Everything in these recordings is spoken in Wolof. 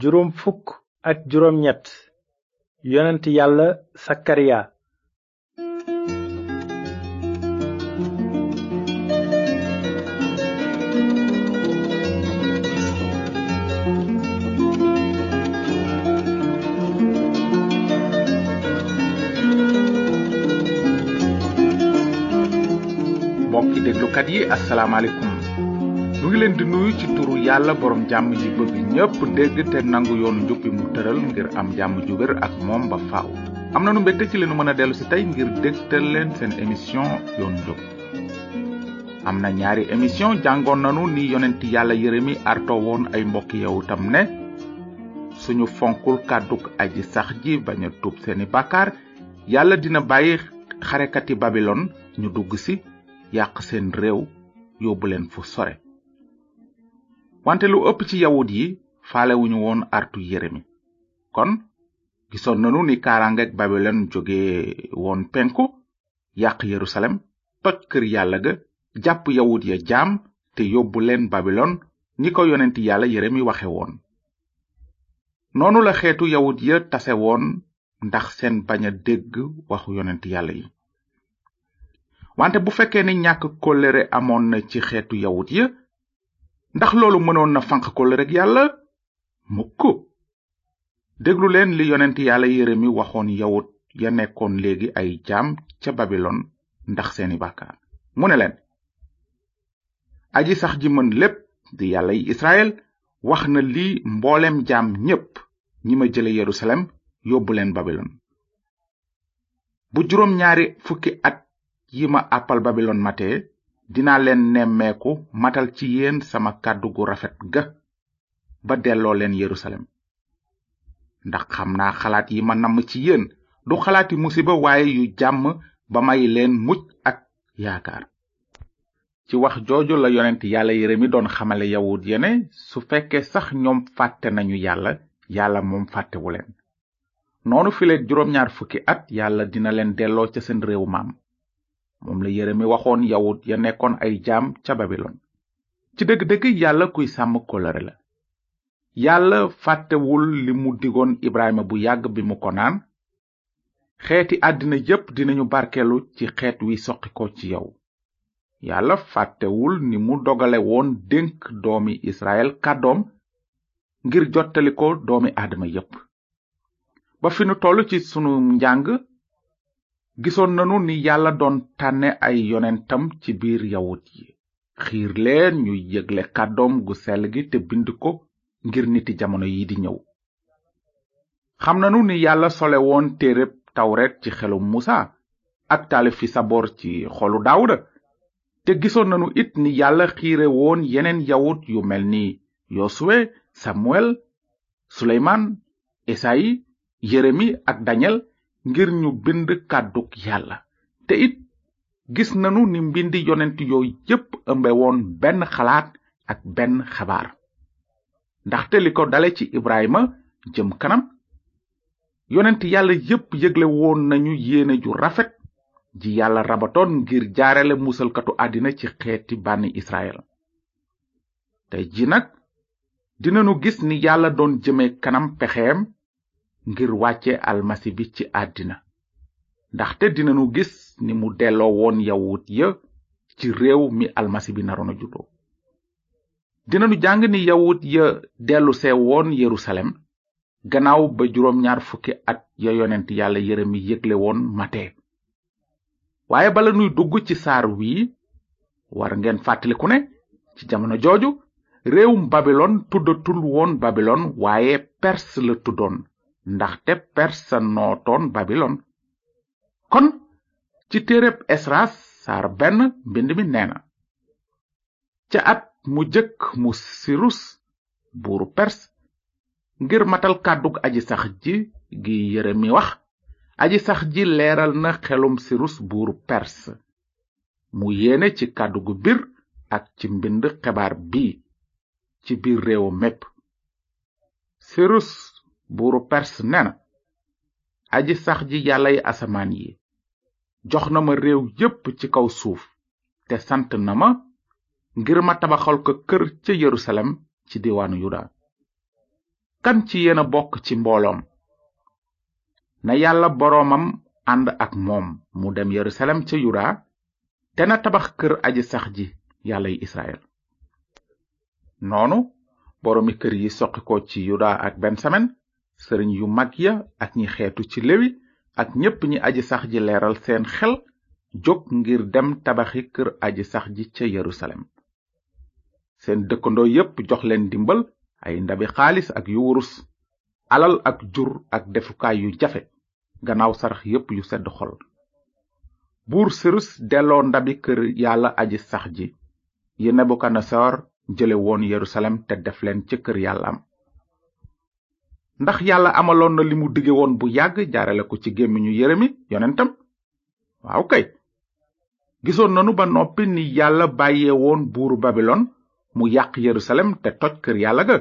juróom fukk ak juróom ñett yonent yàlla sakariya mbokki déglukat yi asalaamaaleykum nu ngi leen di nuyu ci turu yàlla borom jàmm ji bëgg ñépp dégg te nangu yoonu njub bi mu tëral ngir am jàmm ju wér ak moom ba faaw. am na nu mbégte ci leenu mën a dellu si tey ngir dégtal leen seen émission yoonu njub am na ñaari émission jàngoon nanu ni yonent yàlla yëremi arto woon ay mbokk yow tam ne suñu fonkul kàdduk aji sax ji bañ a tuub seeni bàkkaar yàlla dina bàyyi xarekati babilon ñu dugg si yàq seen réew yóbbu leen fu sore wante lu ëpp ci yawut yi faalewuñu woon artu yeremi kon gisoon nanu ni kaaraangeeg babilon jóge woon penku yàq yerusalem toj kër yàlla ga jàpp yawut ya jaam te yóbbu leen babilon ni ko yonent yàlla yeremi waxe woon noonu la xeetu yawut ya tase woon ndax seen bañ a dégg waxu yonent yàlla yi wante bu fekkee ne ñàkk kóllëre amoon na ci xeetu yawut ya ndax loolu mënoon na fanq kóllëre ak yàlla mukk déglu leen li yonent yàlla yeremi waxoon yawut ya nekkoon léegi ay jaam ca babilon ndax seeni bàkkaar mu ne leen aji sax ji mën lépp di yàlla yi israel wax na lii mboolem jaam ñépp ñi ma jële yerusalem yóbbu leen babilon bu juróom ñaari fukki at yi ma àppal babilon mate dinaa leen nemmeeku matal ci yéen sama kàddu gu rafet ga ba delloo leen yerusalem ndax xam naa xalaat yi ma namm ci yéen du xalaati musiba waaye yu jàmm ba may leen mucc ak yaakaar ci wax jooju la yonent yàlla Yeremi doon xamale yawut ya ne su fekkee sax ñoom fàtte nañu yàlla yàlla moom fàttewu leen noonu fileeg juróom-ñaar fukki at yàlla dina leen delloo ca seen réew maam moom la Yeremi waxoon yawut ya nekkoon ay jaam ca Babilon ci dëgg-dëgg yàlla kuy sàmm kóllëre la yàlla fàttewul li mu digoon Ibrahima bu yàgg bi mu ko naan xeeti àddina yépp dinañu barkelu ci xeet wi soqi ko ci yow yàlla fàttewul ni mu dogale woon dénk doomi israel kàddoom ngir jottali ko doomi aadama yépp ba fi nu toll ci sunu njàng gisoon nanu ni yàlla doon tànne ay yonentam ci biir yawut yi xiir leen ñuy yëgle kàddoom gu sell gi te bind ko ngir niti jamono yi di ñëw xam nanu ni yàlla sole woon téereb tawret ci xelum musa ak taalif fi sabor ci xolu daawuda te gisoon nanu it ni yàlla xiire woon yeneen yawut yu mel ni yosuwe samuel suleymaan esayi yeremi ak dañel ngir ñu bind kàdduk yàlla te it gis nanu ni mbindi yonent yooyu yépp ëmbe woon benn xalaat ak benn xabaar ndaxte li ko dale ci Ibrahima jëm kanam yonent yàlla yépp yëgle woon nañu yéene ju rafet ji yàlla rabatoon ngir jaarale musalkatu àddina ci xeeti bànni Israël tey ji nag dinanu gis ni yàlla doon jëme kanam pexeem ngir wàcce almasi bi ci àddina ndaxte dinanu gis ni mu delloo woon yawut ya ci réew mi almasi bi naroon a juddoo dinanu jàng ni yawut ya dellu see woon yerusalem gannaaw ba juróom ñaar fukki at ya yonent yàlla yeremi yëgle woon mate waaye bala nuy dugg ci saar wii war ngeen fàttaliku ne ci jamono jooju réewum babilon tuddatul woon babilon waaye perse la tuddoon ndaxte perse nootoon babilon kon ci téereb esras saar benn mbind mi nee na ca at mu jëkk mu sirus buuru pers ngir matal kàddug aji sax ji gi yeremi wax aji sax ji leeral na xelum sirus buuru pers mu yéene ci kàddu gu bir ak ci mbind xebaar bi ci biir réew mépp sirus buuru pers ne na aji sax ji yàllay asamaan yi jox na ma réew yépp ci kaw suuf te sant na ma ngir ma tabaxal ko kër ca yerusalem ci diwaanu yuda kan ci yéena bokk ci mbooloom na yàlla boroomam ànd ak moom mu dem yerusalem ca yuda te na tabax kër aji sax ji yàlla yi israel noonu boroomi kër yi soqi ko ci yuda ak bensamen sëriñ yu mag ya ak ñi xeetu ci lewi ak ñépp ñi aji sax ji leeral seen xel jóg ngir dem tabaxi kër aji sax ji ca yerusalem seen dëkkandoo yépp jox leen dimbal ay ndabi xaalis ak yu wurus alal ak jur ak defukaay yu jafe gannaaw sarax yépp yu sedd xol buur sirus delloo ndabi kër yàlla aji sax ji yi nebukadnesar jële woon yerusalem te def leen ca kër yàllaam ndax yàlla amaloon na li mu dige woon bu yàgg jaarale ko ci gémmiñu yeremi yonentam waaw kay gisoon nanu ba noppi ni yàlla bàyyee woon buuru babilon mu yàq yerusalem te toj kër yàlla ga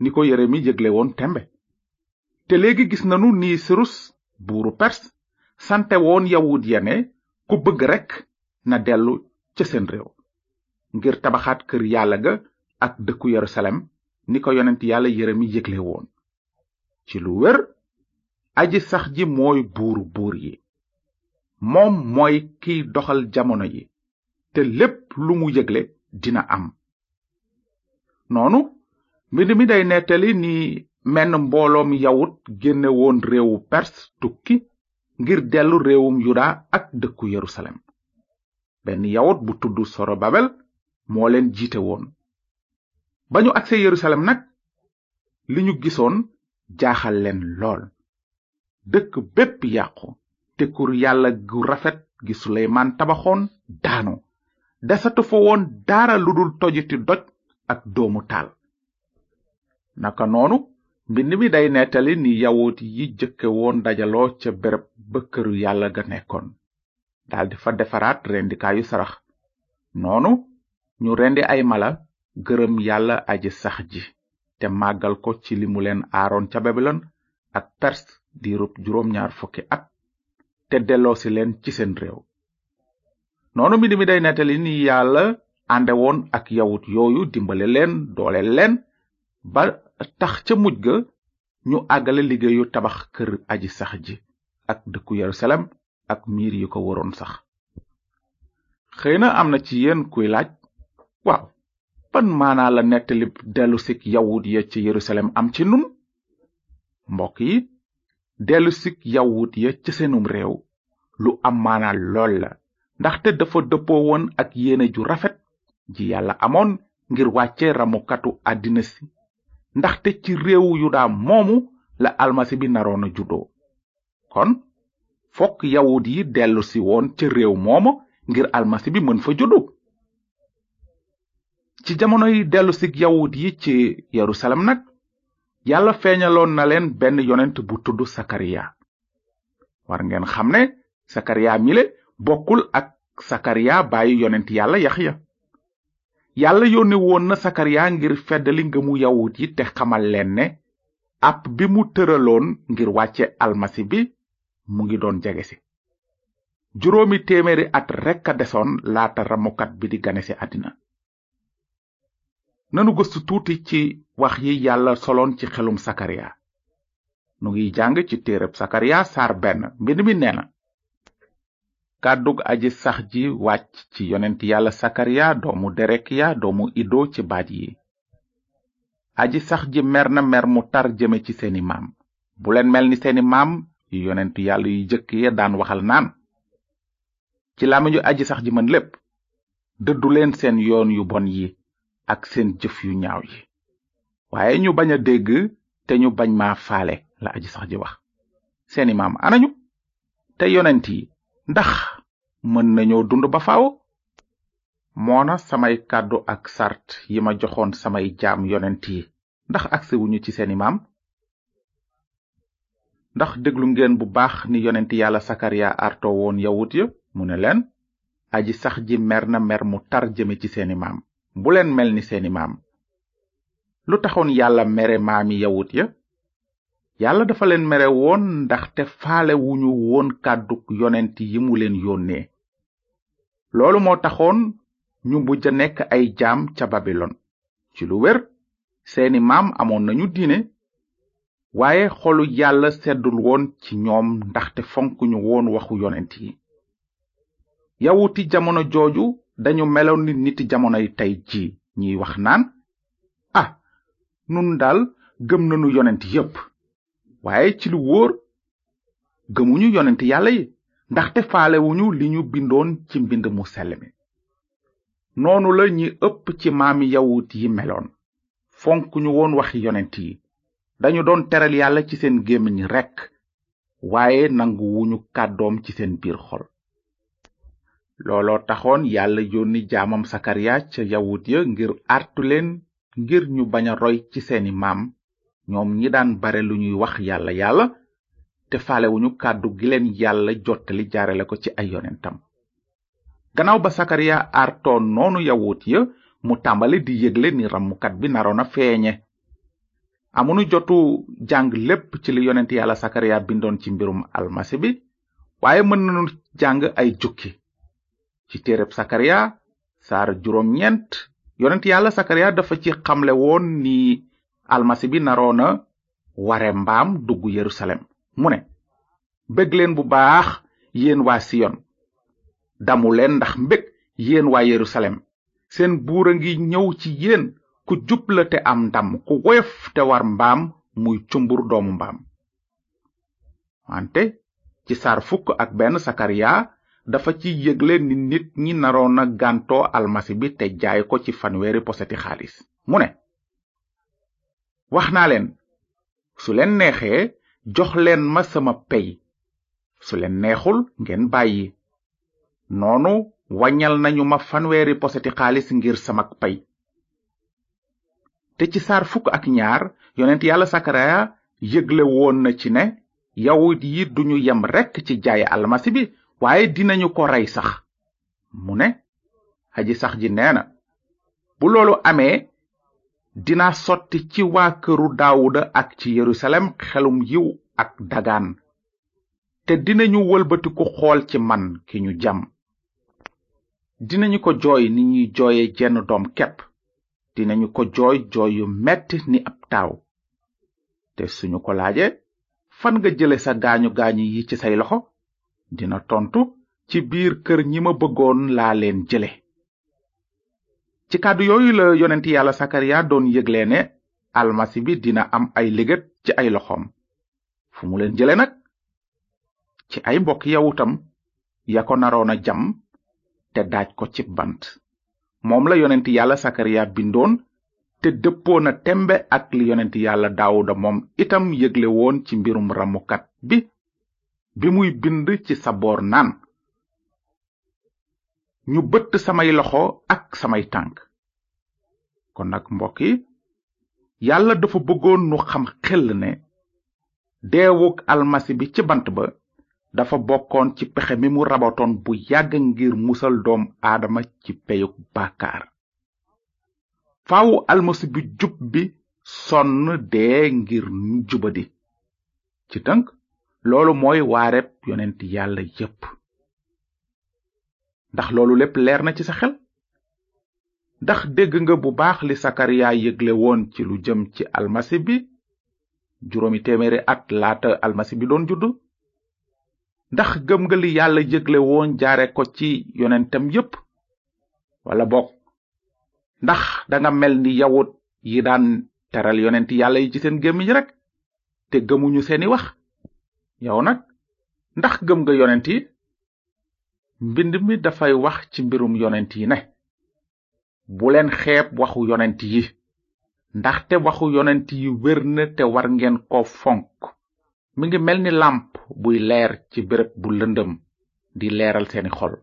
ni ko yeremi yëgle woon tembe te léegi gis nanu ni sirus buuru pers sante woon yawut ya ne ku bëgg rekk na dellu ca seen réew ngir tabaxaat kër yàlla ga ak dëkku yerusalem ni ko yonent yàlla yeremi yëgle woon ci lu wér aji sax ji mooy buuru buur yi moom mooy kiy doxal jamono yi te lépp lu mu yëgle dina am noonu mbind mi day nettali ni menn mbooloom yawut génne woon réewu pers tukki ngir dellu réewum yuda ak dëkku yerusalem benn yawut bu tudd sorobabel moo leen jiite woon ba ñu agsee yerusalem nag li ñu gisoon jaaxal leen lool dëkk bépp yàqu te kur yàlla gu rafet gi suleymaan tabaxoon daanu desatu fa woon dara lu dul tojiti doj ak doomu taal naka noonu mbind mi day nettali ni yawut yi jëkke woon dajaloo ca béréb ba këru yàlla ga nekkoon daldi fa defaraat rendikaayu sarax noonu ñu rendi ay mala gërëm yàlla aji sax ji te màggal ko ci li mu leen aaroon ca babilon ak pers diirub juróom ñaar fukki at te delloosi leen ci seen réew noonu mbind mi day nettali ni yàlla ànde woon ak yawut yooyu dimbale leen doole leen ba tax ca muj ga ñu àggale liggéeyu tabax kër aji sax ji ak dëkku yerusalem ak miir yi ko waroon sax xëy na am na ci yéen kuy laaj waaw ban maanaa la nettali dellu sik yawut ya ci yerusalem am ci nun mbokk yi dellu sik yawut ya ci seenum réew lu am maanaa lool la ndaxte dafa dëppoo woon ak yéene ju rafet ji yàlla amoon ngir wàcce ramukatu àddina si ndaxte ci réewu yuda moomu la almasi bi naroona juddoo kon fokk yawut yi dellu si woon ca réew mooma ngir almasi bi mën fa juddu ci jamonoy dellu si yawut yi ci yerusalem nag yàlla feeñaloon na leen benn yonent bu tudd sakariya war ngeen xam ne sakariya mile bokkul ak sakariya bàyyi yonent yàlla yaxya yàlla yónne woon na sakariya ngir feddali ngëmu yawut yi te xamal leen ne ab bi mu tëraloon ngir wàcce almasi bi mu ngi doon jege si juróomi téeméeri at rekk a desoon laata ramukat bi di gane si àddina nanu gëstu tuuti ci wax yi yàlla soloon ci xelum sakariya nu ngi jàng ci téereb sakariya saar benn mbind mi nee na kàddug aji sax ji wàcc ci yonent yàlla sakariya doomu derekiya doomu ido ci baat yi aji sax ji mer na mer mu tar jëme ci seeni maam bu leen mel ni seeni maam yu yonent yàlla yu jëkk ya daan waxal naan ci làmmiñu aji sax ji mën lépp dëddu leen seen yoon yu bon yi ak seen jëf yu ñaaw yi waaye ñu bañ a dégg te ñu bañ maa faale la aji sax ji wax seeni maam anañu te yonent yi ndax mën nañoo dund ba faaw moona samay kàddu ak sart yi ma joxoon samay jaam yonent yi ndax agsi wuñu ci seeni maam ndax déglu ngeen bu baax ni yonent yàlla sakariya arto woon yawut ya mu ne leen aji sax ji mer na mer mu tar jëme ci seeni maam bu leen mel ni seeni maam lu taxoon yàlla mere maami yawut ya yàlla dafa leen mere woon ndaxte faale wuñu woon kàddug yonent yi mu leen yónnee loolu moo taxoon ñu mujj a nekk ay jaam ca babilon ci lu wér seeni maam amoon nañu diine waaye xolu yàlla seddul woon ci ñoom ndaxte fonkuñu woon waxu yonent yi yawuti jamono jooju dañu meloon ni niti jamonoy tey ji ñiy wax naan ah nun daal gëm nanu yonent yépp waaye ci lu wóor gëmuñu yonent yàlla yi ndaxte faalewuñu li ñu bindoon ci mbind mu sell mi noonu la ñi ëpp ci maami yawut yi meloon fonk ñu woon waxi yonent yi dañu doon teral yàlla ci seen gémmiñ rekk waaye nangu wuñu kàddoom ci seen biir xol looloo taxoon yàlla yónni jaamam sakariya ca yawut ya ngir artu leen ngir ñu bañ a roy ci seeni maam ñoom ñi daan bare lu ñuy wax yàlla yàlla te faalewuñu kàddu gi leen yàlla jottali jaarale ko ci ay yonentam gannaaw ba sakariya artoon noonu yawut ya mu tàmbali di yëgle ni rammukat bi naroon a feeñe amunu jotu jàng lépp ci li yonent yàlla sakariya bindoon ci mbirum almasi bi waaye mën nañu jàng ay jukki ci téereb sakariya saar juróom ñeent yonent yàlla sakariya dafa ci xamle woon ni almasi bi naroona ware mbaam dugg yerusalem mu ne bég leen bu baax yéen waa siyon damu leen ndax mbég yéen waa yerusalem seen buur a ngi ñëw ci yéen ku jub la te am ndam ku woyof te war mbaam muy cumbur doomu mbaam wante ci saar fukk ak benn sakariya dafa ci yëgle ni nit ñi naroon a gàntoo almasi bi te jaay ko ci fanweeri poseti xaalis mu ne wax naa leen su leen neexee jox leen ma sama pey su leen neexul ngeen bàyyi noonu waññal nañu ma fanweeri poseti xaalis ngir sama pey te ci saar fukk ak ñaar yonent yàlla sakaraya yëgle woon na ci ne yawut yi duñu yem rekk ci jaay almasi bi waaye dinañu ko rey sax mu ne aji sax ji nee na bu loolu amee dina sotti ci waa këru daawuda ak ci yerusalem xelum yiw ak dagaan te dinañu wëlbatiku xool ci man ki ñu jam dinañu ko jooy ni ñuy jooye jenn doom kepp dinañu ko jooy jooy yu metti ni ab taaw te suñu ko laaje fan nga jële sa gaañu gaañu yi ci say loxo dina tontu ci biir kër ñi ma bëggoon laa leen jële ci kàddu yooyu la yonent yàlla sakariya doon yëgle ne almasi bi dina am ay liggéey ci ay loxoom fu mu leen jële nag ci ay mbokk yawutam ya ko naroon a jam te daaj ko ci bant moom la yonent yàlla sakariya bindoon te dëppoo na tembe ak li yonent yàlla daawuda moom itam yëgle woon ci mbirum ramukat bi bi muy bind ci sa boor naan ñu bëtt samay loxo ak samay tànk kon nag mbokk yi yàlla dafa bëggoon nu xam xel ne deewuk almasi bi ci bant ba dafa bokkoon ci pexe mi mu rabatoon bu yàgg ngir musal doom aadama ci peyuk bàkkaar faaw almasi bi jub bi sonn dee ngir nu jubadi ci tënk loolu mooy waareb yonent yàlla yépp ndax loolu lépp leer na ci sa xel ndax dégg nga bu baax li sakariya yëgle woon ci lu jëm ci almasi bi juróomi téeméeri at laata almasi bi doon juddu ndax gëm nga li yàlla yëgle woon jaare ko ci yonentam yépp wala bokk ndax danga mel ni yawut yi daan teral yonent yàlla yi ci seen gémmiñ rek te gëmuñu seeni wax yow nag ndax gëm nga yonent yi mbind mi dafay wax ci mbirum yonent yi ne bu leen xeeb waxu yonent yi ndaxte waxu yonent yi wér na te war ngeen ko fonk mi ngi mel ni làmp buy leer ci béréb bu lëndëm di leeral seeni xol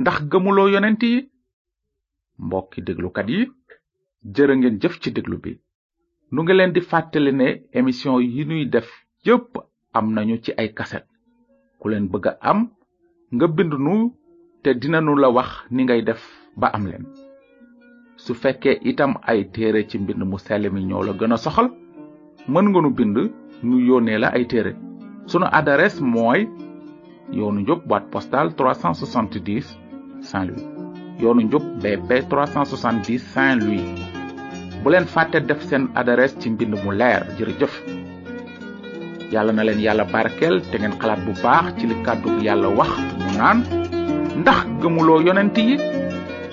ndax gëmuloo yonent yi mbokki déglukat yi jërë ngeen jëf ci déglu bi nu ngi leen di fàttali ne émission yi nuy def yépp am nañu ci ay kaset ku leen bëgg a am nga bind nu te dinanu la wax ni ngay def ba am leen su fekkee itam ay téere ci mbind mu sell mi ñoo la gën a soxal mën nga nu bind nu yónnee la ay téere sunu adresse mooy yoonu njub boîte postale 370 Saint-Louis yoonu njub BP 370 Saint-Louis bu leen fàtte def seen adresse ci mbind mu leer jërëjëf yàlla na leen yàlla barkeel te ngeen xalaat bu baax ci li kàddu yàlla wax mu naan ndax gëmuloo yonent yi